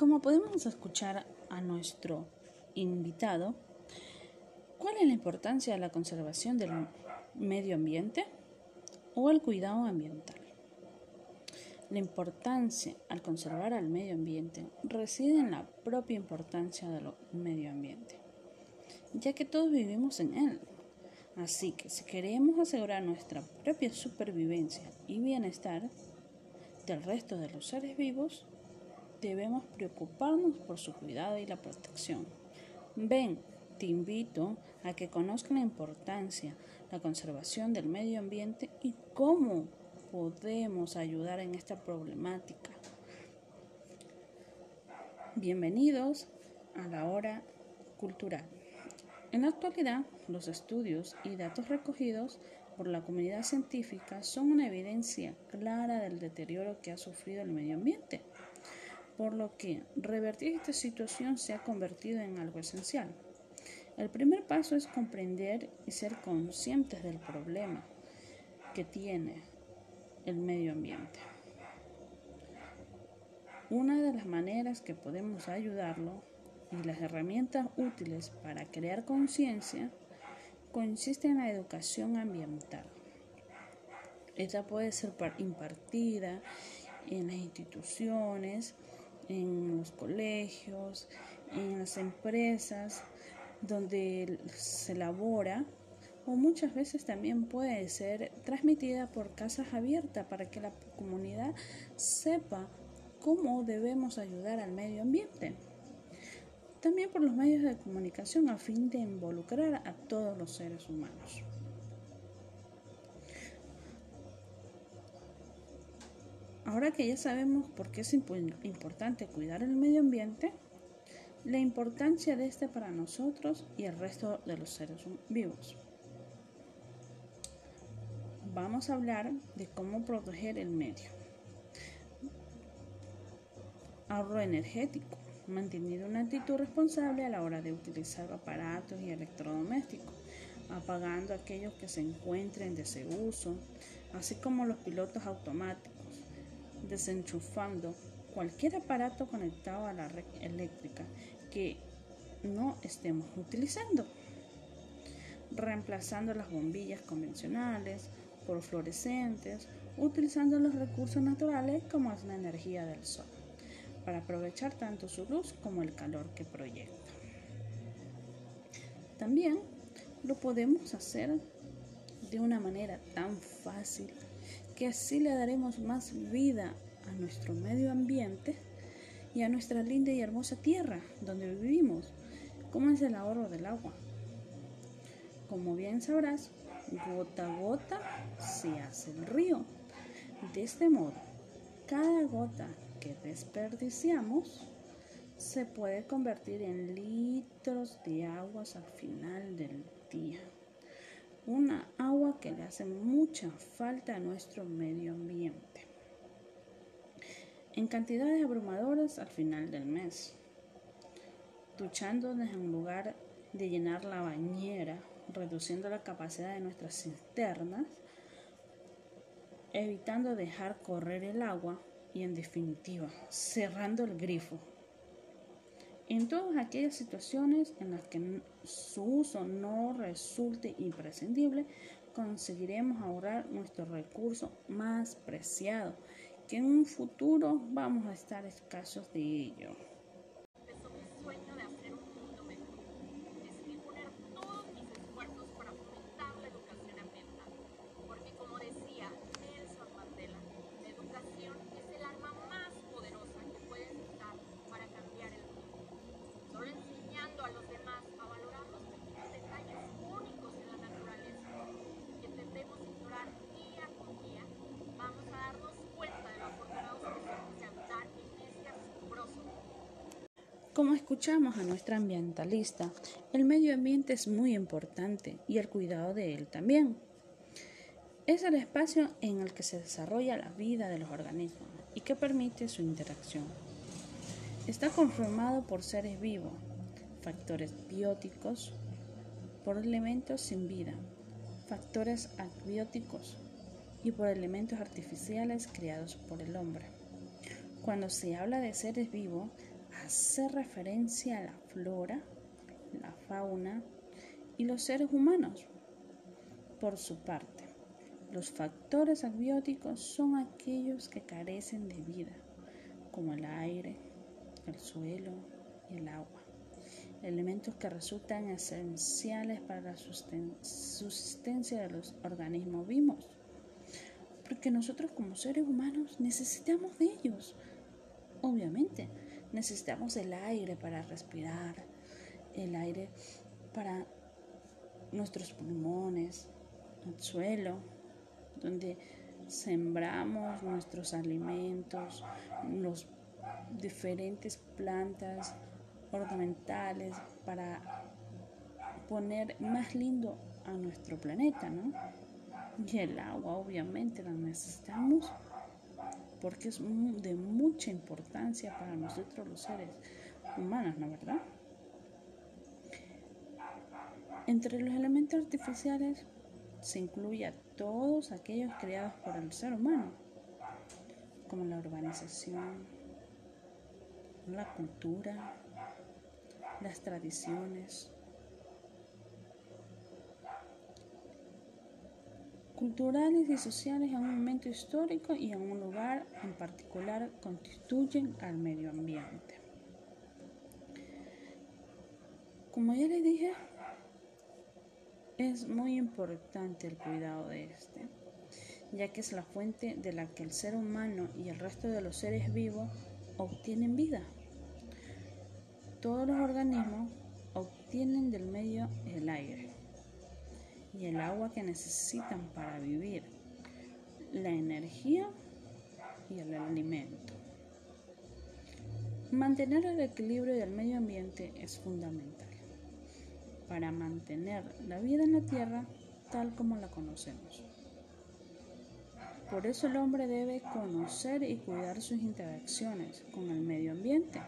Como podemos escuchar a nuestro invitado, ¿cuál es la importancia de la conservación del medio ambiente o el cuidado ambiental? La importancia al conservar al medio ambiente reside en la propia importancia del medio ambiente, ya que todos vivimos en él. Así que si queremos asegurar nuestra propia supervivencia y bienestar del resto de los seres vivos, debemos preocuparnos por su cuidado y la protección. Ven, te invito a que conozcan la importancia, la conservación del medio ambiente y cómo podemos ayudar en esta problemática. Bienvenidos a la hora cultural. En la actualidad, los estudios y datos recogidos por la comunidad científica son una evidencia clara del deterioro que ha sufrido el medio ambiente por lo que revertir esta situación se ha convertido en algo esencial. El primer paso es comprender y ser conscientes del problema que tiene el medio ambiente. Una de las maneras que podemos ayudarlo y las herramientas útiles para crear conciencia consiste en la educación ambiental. Esta puede ser impartida en las instituciones, en los colegios, en las empresas donde se elabora o muchas veces también puede ser transmitida por casas abiertas para que la comunidad sepa cómo debemos ayudar al medio ambiente. También por los medios de comunicación a fin de involucrar a todos los seres humanos. Ahora que ya sabemos por qué es importante cuidar el medio ambiente, la importancia de este para nosotros y el resto de los seres vivos. Vamos a hablar de cómo proteger el medio. Ahorro energético. Manteniendo una actitud responsable a la hora de utilizar aparatos y electrodomésticos, apagando aquellos que se encuentren en desuso, así como los pilotos automáticos desenchufando cualquier aparato conectado a la red eléctrica que no estemos utilizando, reemplazando las bombillas convencionales por fluorescentes, utilizando los recursos naturales como es la energía del sol, para aprovechar tanto su luz como el calor que proyecta. También lo podemos hacer de una manera tan fácil que así le daremos más vida a nuestro medio ambiente y a nuestra linda y hermosa tierra donde vivimos, como es el ahorro del agua. Como bien sabrás, gota a gota se hace el río. De este modo, cada gota que desperdiciamos se puede convertir en litros de aguas al final del día una agua que le hace mucha falta a nuestro medio ambiente. En cantidades abrumadoras al final del mes, duchándonos en lugar de llenar la bañera, reduciendo la capacidad de nuestras cisternas, evitando dejar correr el agua y en definitiva cerrando el grifo en todas aquellas situaciones en las que su uso no resulte imprescindible, conseguiremos ahorrar nuestro recurso más preciado, que en un futuro vamos a estar escasos de ello. Como escuchamos a nuestra ambientalista, el medio ambiente es muy importante y el cuidado de él también. Es el espacio en el que se desarrolla la vida de los organismos y que permite su interacción. Está conformado por seres vivos, factores bióticos, por elementos sin vida, factores abióticos y por elementos artificiales creados por el hombre. Cuando se habla de seres vivos, hace referencia a la flora, la fauna y los seres humanos. Por su parte, los factores abióticos son aquellos que carecen de vida, como el aire, el suelo y el agua, elementos que resultan esenciales para la subsistencia de los organismos vivos, porque nosotros como seres humanos necesitamos de ellos, obviamente, necesitamos el aire para respirar, el aire para nuestros pulmones, el suelo, donde sembramos nuestros alimentos, los diferentes plantas ornamentales para poner más lindo a nuestro planeta, ¿no? Y el agua obviamente la necesitamos porque es de mucha importancia para nosotros los seres humanos, ¿no verdad? Entre los elementos artificiales se incluye a todos aquellos creados por el ser humano, como la urbanización, la cultura, las tradiciones, culturales y sociales en un momento histórico y en un lugar en particular constituyen al medio ambiente. Como ya les dije, es muy importante el cuidado de este, ya que es la fuente de la que el ser humano y el resto de los seres vivos obtienen vida. Todos los organismos obtienen del medio el aire y el agua que necesitan para vivir, la energía y el alimento. Mantener el equilibrio del medio ambiente es fundamental para mantener la vida en la Tierra tal como la conocemos. Por eso el hombre debe conocer y cuidar sus interacciones con el medio ambiente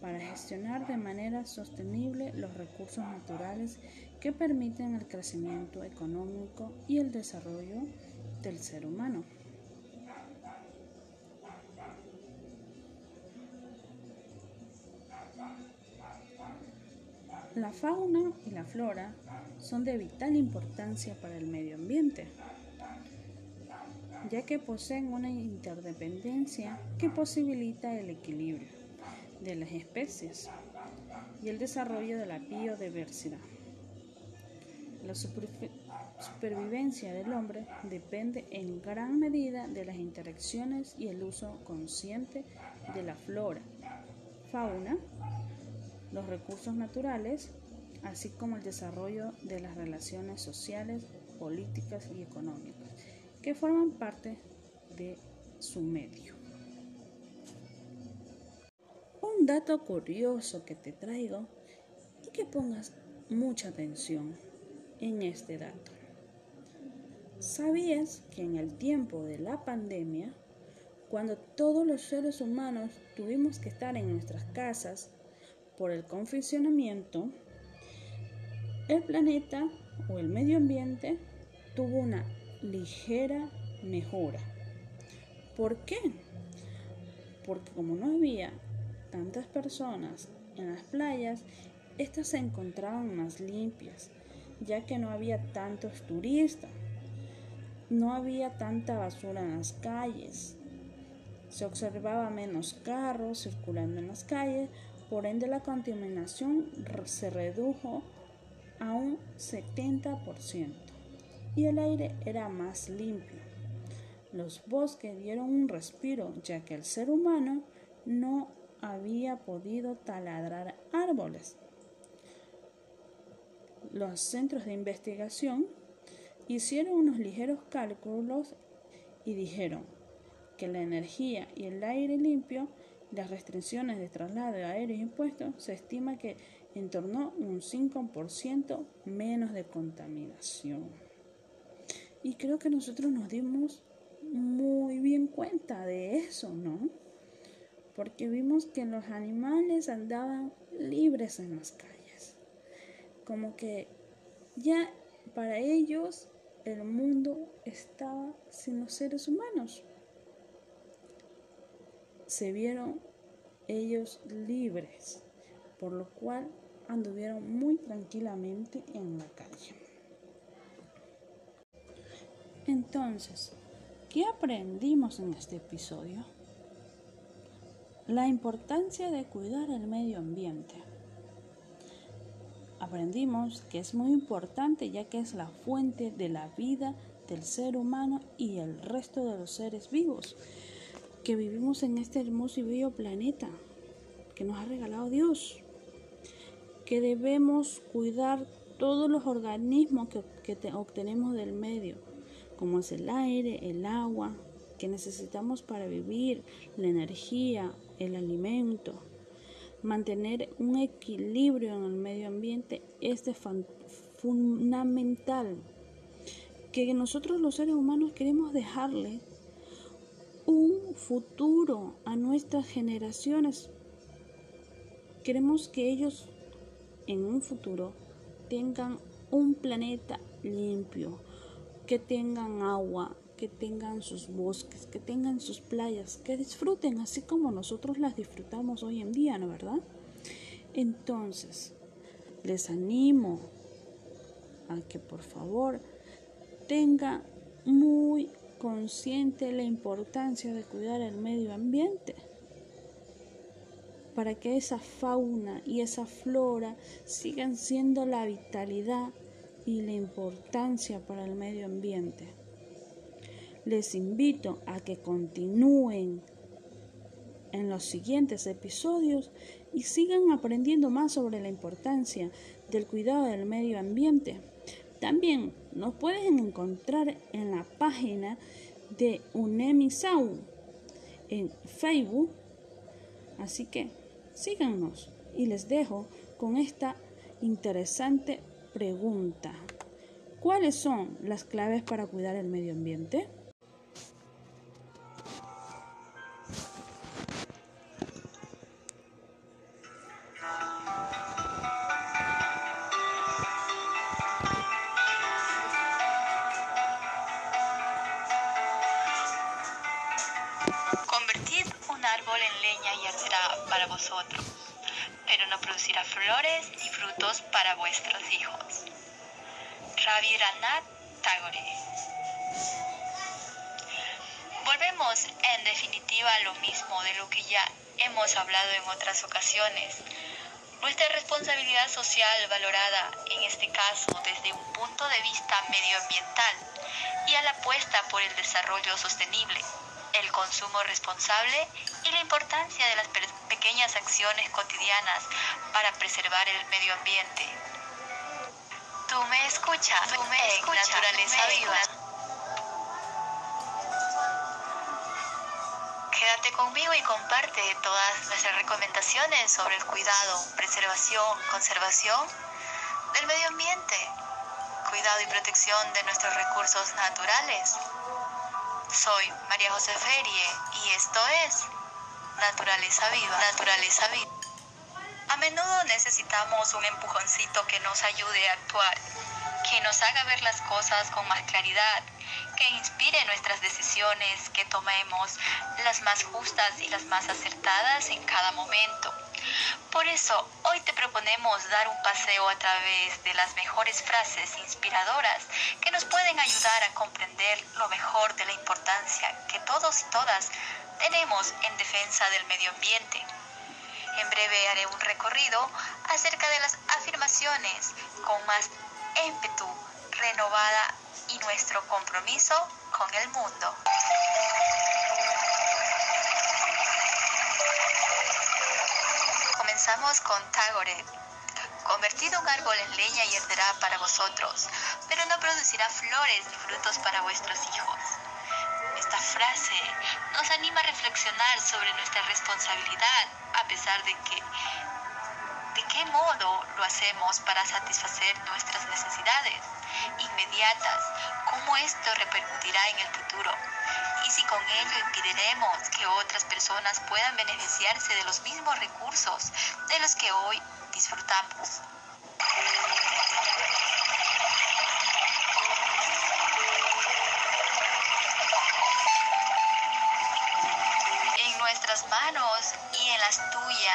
para gestionar de manera sostenible los recursos naturales que permiten el crecimiento económico y el desarrollo del ser humano. La fauna y la flora son de vital importancia para el medio ambiente, ya que poseen una interdependencia que posibilita el equilibrio de las especies y el desarrollo de la biodiversidad. La supervivencia del hombre depende en gran medida de las interacciones y el uso consciente de la flora, fauna los recursos naturales, así como el desarrollo de las relaciones sociales, políticas y económicas, que forman parte de su medio. Un dato curioso que te traigo y que pongas mucha atención en este dato. ¿Sabías que en el tiempo de la pandemia, cuando todos los seres humanos tuvimos que estar en nuestras casas por el confinamiento, el planeta o el medio ambiente tuvo una ligera mejora. ¿Por qué? Porque como no había tantas personas en las playas, estas se encontraban más limpias, ya que no había tantos turistas, no había tanta basura en las calles, se observaba menos carros circulando en las calles, por ende, la contaminación se redujo a un 70% y el aire era más limpio. Los bosques dieron un respiro ya que el ser humano no había podido taladrar árboles. Los centros de investigación hicieron unos ligeros cálculos y dijeron que la energía y el aire limpio las restricciones de traslado aéreo y impuestos, se estima que en torno a un 5% menos de contaminación. Y creo que nosotros nos dimos muy bien cuenta de eso, ¿no? Porque vimos que los animales andaban libres en las calles. Como que ya para ellos el mundo estaba sin los seres humanos se vieron ellos libres, por lo cual anduvieron muy tranquilamente en la calle. Entonces, ¿qué aprendimos en este episodio? La importancia de cuidar el medio ambiente. Aprendimos que es muy importante ya que es la fuente de la vida del ser humano y el resto de los seres vivos que vivimos en este hermoso y bello planeta que nos ha regalado Dios, que debemos cuidar todos los organismos que, obtenemos del medio, como es el aire, el agua, que necesitamos para vivir, la energía, el alimento. Mantener un equilibrio en el medio ambiente es fundamental. Que nosotros los seres humanos queremos dejarle un futuro a nuestras generaciones. Queremos que ellos en un futuro tengan un planeta limpio, que tengan agua, que tengan sus bosques, que tengan sus playas, que disfruten así como nosotros las disfrutamos hoy en día, ¿no verdad? Entonces, les animo a que por favor tengan muy consciente la importancia de cuidar el medio ambiente para que esa fauna y esa flora sigan siendo la vitalidad y la importancia para el medio ambiente. Les invito a que continúen en los siguientes episodios y sigan aprendiendo más sobre la importancia del cuidado del medio ambiente. También nos pueden encontrar en la página de UNEMISAU en Facebook. Así que síganos y les dejo con esta interesante pregunta. ¿Cuáles son las claves para cuidar el medio ambiente? Rabindranath Tagore. Volvemos en definitiva a lo mismo de lo que ya hemos hablado en otras ocasiones. Nuestra responsabilidad social valorada, en este caso desde un punto de vista medioambiental, y a la apuesta por el desarrollo sostenible, el consumo responsable y la importancia de las pequeñas acciones cotidianas para preservar el medio ambiente. Tú me escuchas, tú me escuchas, naturaleza viva. Quédate conmigo y comparte todas nuestras recomendaciones sobre el cuidado, preservación, conservación del medio ambiente, cuidado y protección de nuestros recursos naturales. Soy María José Ferie y esto es Naturaleza Viva. Naturaleza Viva. A menudo necesitamos un empujoncito que nos ayude a actuar, que nos haga ver las cosas con más claridad, que inspire nuestras decisiones, que tomemos las más justas y las más acertadas en cada momento. Por eso, hoy te proponemos dar un paseo a través de las mejores frases inspiradoras que nos pueden ayudar a comprender lo mejor de la importancia que todos y todas tenemos en defensa del medio ambiente. En breve haré un recorrido acerca de las afirmaciones con más ímpetu, renovada y nuestro compromiso con el mundo. Comenzamos con Tagore. Convertido un árbol en leña y arderá para vosotros, pero no producirá flores ni frutos para vuestros hijos. Esta frase nos anima a reflexionar sobre nuestra responsabilidad, a pesar de que de qué modo lo hacemos para satisfacer nuestras necesidades inmediatas, cómo esto repercutirá en el futuro y si con ello impediremos que otras personas puedan beneficiarse de los mismos recursos de los que hoy disfrutamos.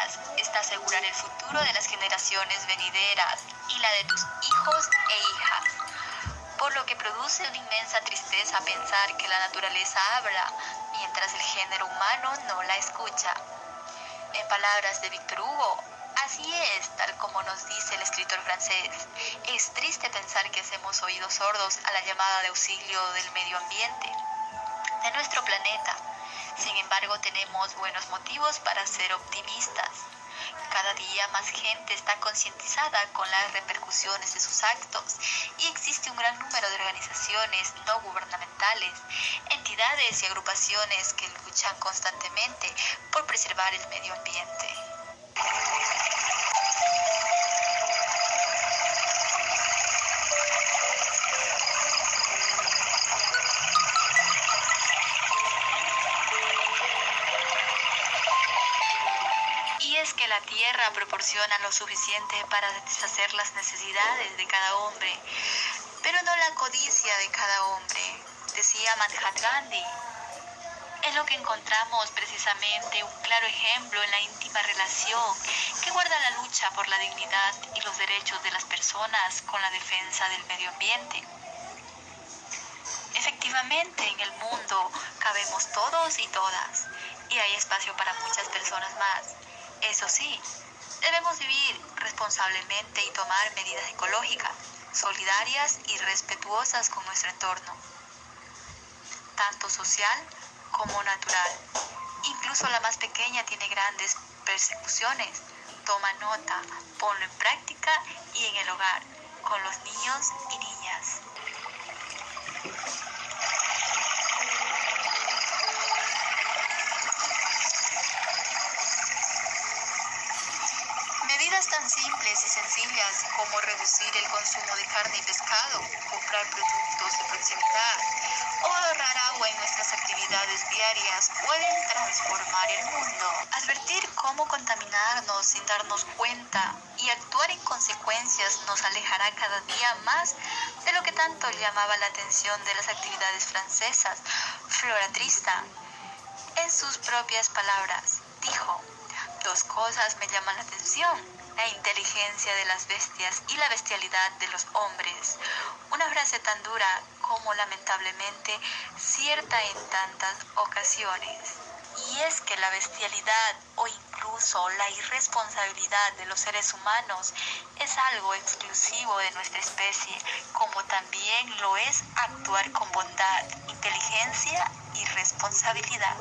Tuyas está asegurar el futuro de las generaciones venideras y la de tus hijos e hijas. Por lo que produce una inmensa tristeza pensar que la naturaleza habla mientras el género humano no la escucha. En palabras de Víctor Hugo, así es, tal como nos dice el escritor francés. Es triste pensar que hacemos oídos sordos a la llamada de auxilio del medio ambiente, de nuestro planeta. Sin embargo, tenemos buenos motivos para ser optimistas. Cada día más gente está concientizada con las repercusiones de sus actos y existe un gran número de organizaciones no gubernamentales, entidades y agrupaciones que luchan constantemente por preservar el medio ambiente. Tierra proporciona lo suficiente para satisfacer las necesidades de cada hombre, pero no la codicia de cada hombre, decía Mahatma Gandhi. Es lo que encontramos precisamente un claro ejemplo en la íntima relación que guarda la lucha por la dignidad y los derechos de las personas con la defensa del medio ambiente. Efectivamente, en el mundo cabemos todos y todas, y hay espacio para muchas personas más. Eso sí, debemos vivir responsablemente y tomar medidas ecológicas, solidarias y respetuosas con nuestro entorno, tanto social como natural. Incluso la más pequeña tiene grandes persecuciones. Toma nota, ponlo en práctica y en el hogar, con los niños y niñas. tan simples y sencillas como reducir el consumo de carne y pescado, comprar productos de proximidad o ahorrar agua en nuestras actividades diarias pueden transformar el mundo. Advertir cómo contaminarnos sin darnos cuenta y actuar en consecuencias nos alejará cada día más de lo que tanto llamaba la atención de las actividades francesas. Flora Trista, en sus propias palabras, dijo, dos cosas me llaman la atención la inteligencia de las bestias y la bestialidad de los hombres. Una frase tan dura como lamentablemente cierta en tantas ocasiones. Y es que la bestialidad o incluso la irresponsabilidad de los seres humanos es algo exclusivo de nuestra especie, como también lo es actuar con bondad, inteligencia y responsabilidad.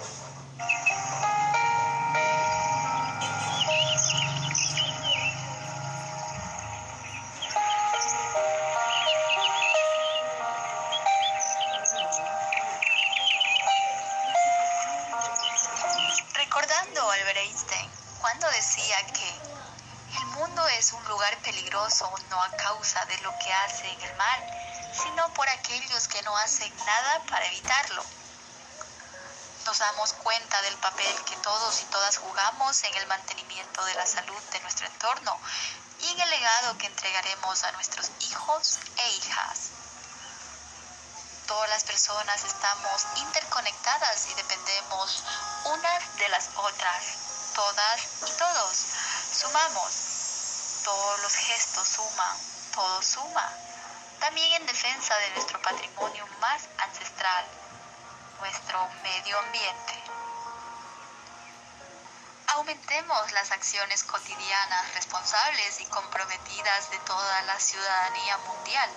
Causa de lo que hacen el mal, sino por aquellos que no hacen nada para evitarlo. Nos damos cuenta del papel que todos y todas jugamos en el mantenimiento de la salud de nuestro entorno y en el legado que entregaremos a nuestros hijos e hijas. Todas las personas estamos interconectadas y dependemos unas de las otras. Todas y todos sumamos todos los gestos suman, todo suma. También en defensa de nuestro patrimonio más ancestral, nuestro medio ambiente. Aumentemos las acciones cotidianas responsables y comprometidas de toda la ciudadanía mundial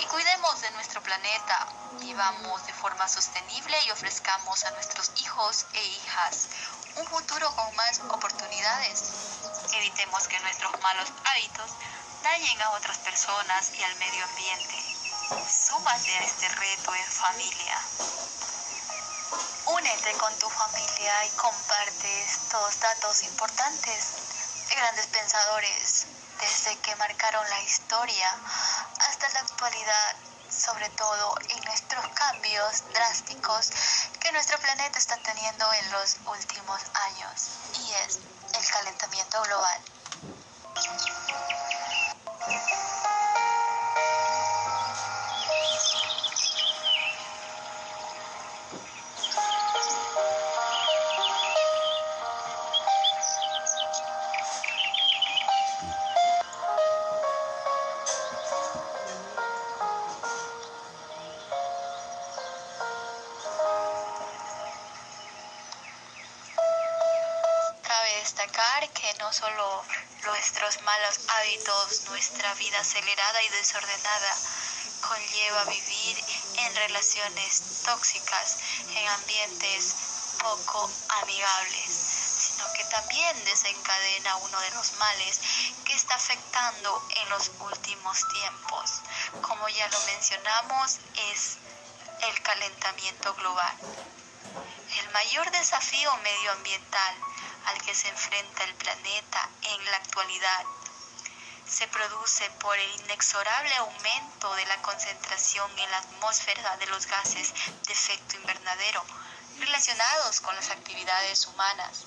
y cuidemos de nuestro planeta, vivamos de forma sostenible y ofrezcamos a nuestros hijos e hijas un futuro con más oportunidades. Evitemos que nuestros malos hábitos dañen a otras personas y al medio ambiente. Súmate a este reto en familia. Únete con tu familia y comparte estos datos importantes de grandes pensadores desde que marcaron la historia hasta la actualidad sobre todo en nuestros cambios drásticos que nuestro planeta está teniendo en los últimos años, y es el calentamiento global. Cabe destacar que no solo nuestros malos hábitos, nuestra vida acelerada y desordenada conlleva vivir en relaciones tóxicas, en ambientes poco amigables, sino que también desencadena uno de los males que está afectando en los últimos tiempos. Como ya lo mencionamos, es el calentamiento global. El mayor desafío medioambiental al que se enfrenta el planeta en la actualidad se produce por el inexorable aumento de la concentración en la atmósfera de los gases de efecto invernadero relacionados con las actividades humanas.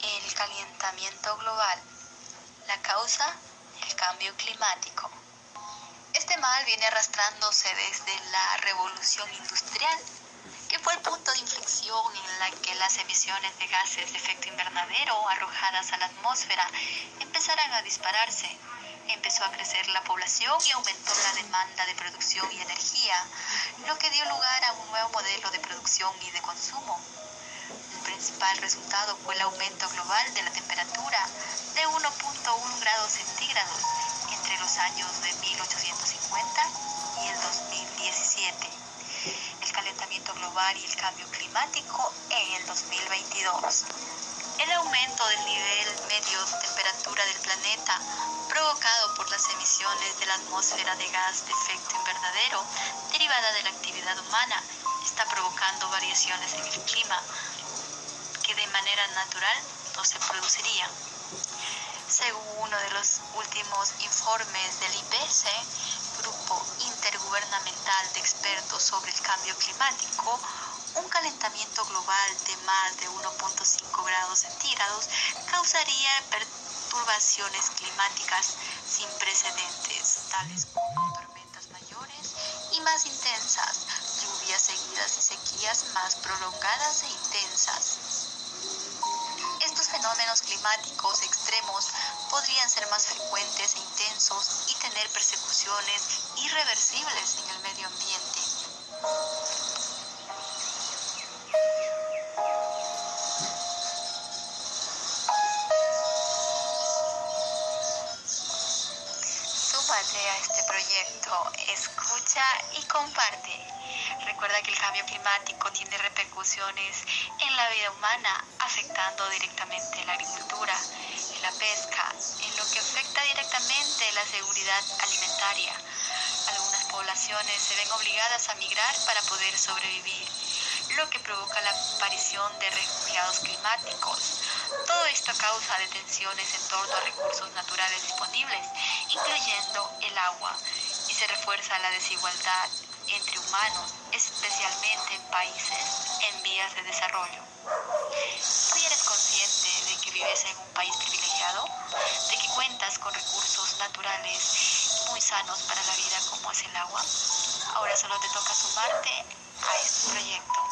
El calentamiento global. La causa, el cambio climático. Este mal viene arrastrándose desde la revolución industrial fue el punto de inflexión en la que las emisiones de gases de efecto invernadero arrojadas a la atmósfera empezaron a dispararse. Empezó a crecer la población y aumentó la demanda de producción y energía, lo que dio lugar a un nuevo modelo de producción y de consumo. El principal resultado fue el aumento global de la temperatura de 1.1 grados centígrados entre los años de 1850 y el 2017 el calentamiento global y el cambio climático en el 2022. El aumento del nivel medio de temperatura del planeta provocado por las emisiones de la atmósfera de gas de efecto invernadero derivada de la actividad humana está provocando variaciones en el clima que de manera natural no se producirían. Según uno de los últimos informes del IPC, Grupo Intergubernamental de Expertos sobre el Cambio Climático, un calentamiento global de más de 1.5 grados centígrados causaría perturbaciones climáticas sin precedentes, tales como tormentas mayores y más intensas, lluvias seguidas y sequías más prolongadas e intensas fenómenos climáticos extremos podrían ser más frecuentes e intensos y tener persecuciones irreversibles en el medio ambiente. Súmate a este proyecto, escucha y comparte. Recuerda que el cambio climático tiene repercusiones en la vida humana, afectando directamente la agricultura, la pesca, en lo que afecta directamente la seguridad alimentaria. Algunas poblaciones se ven obligadas a migrar para poder sobrevivir, lo que provoca la aparición de refugiados climáticos. Todo esto causa detenciones en torno a recursos naturales disponibles, incluyendo el agua, y se refuerza la desigualdad entre humanos, especialmente en países en vías de desarrollo. ¿Tú eres consciente de que vives en un país privilegiado? ¿De que cuentas con recursos naturales muy sanos para la vida como es el agua? Ahora solo te toca sumarte a este proyecto.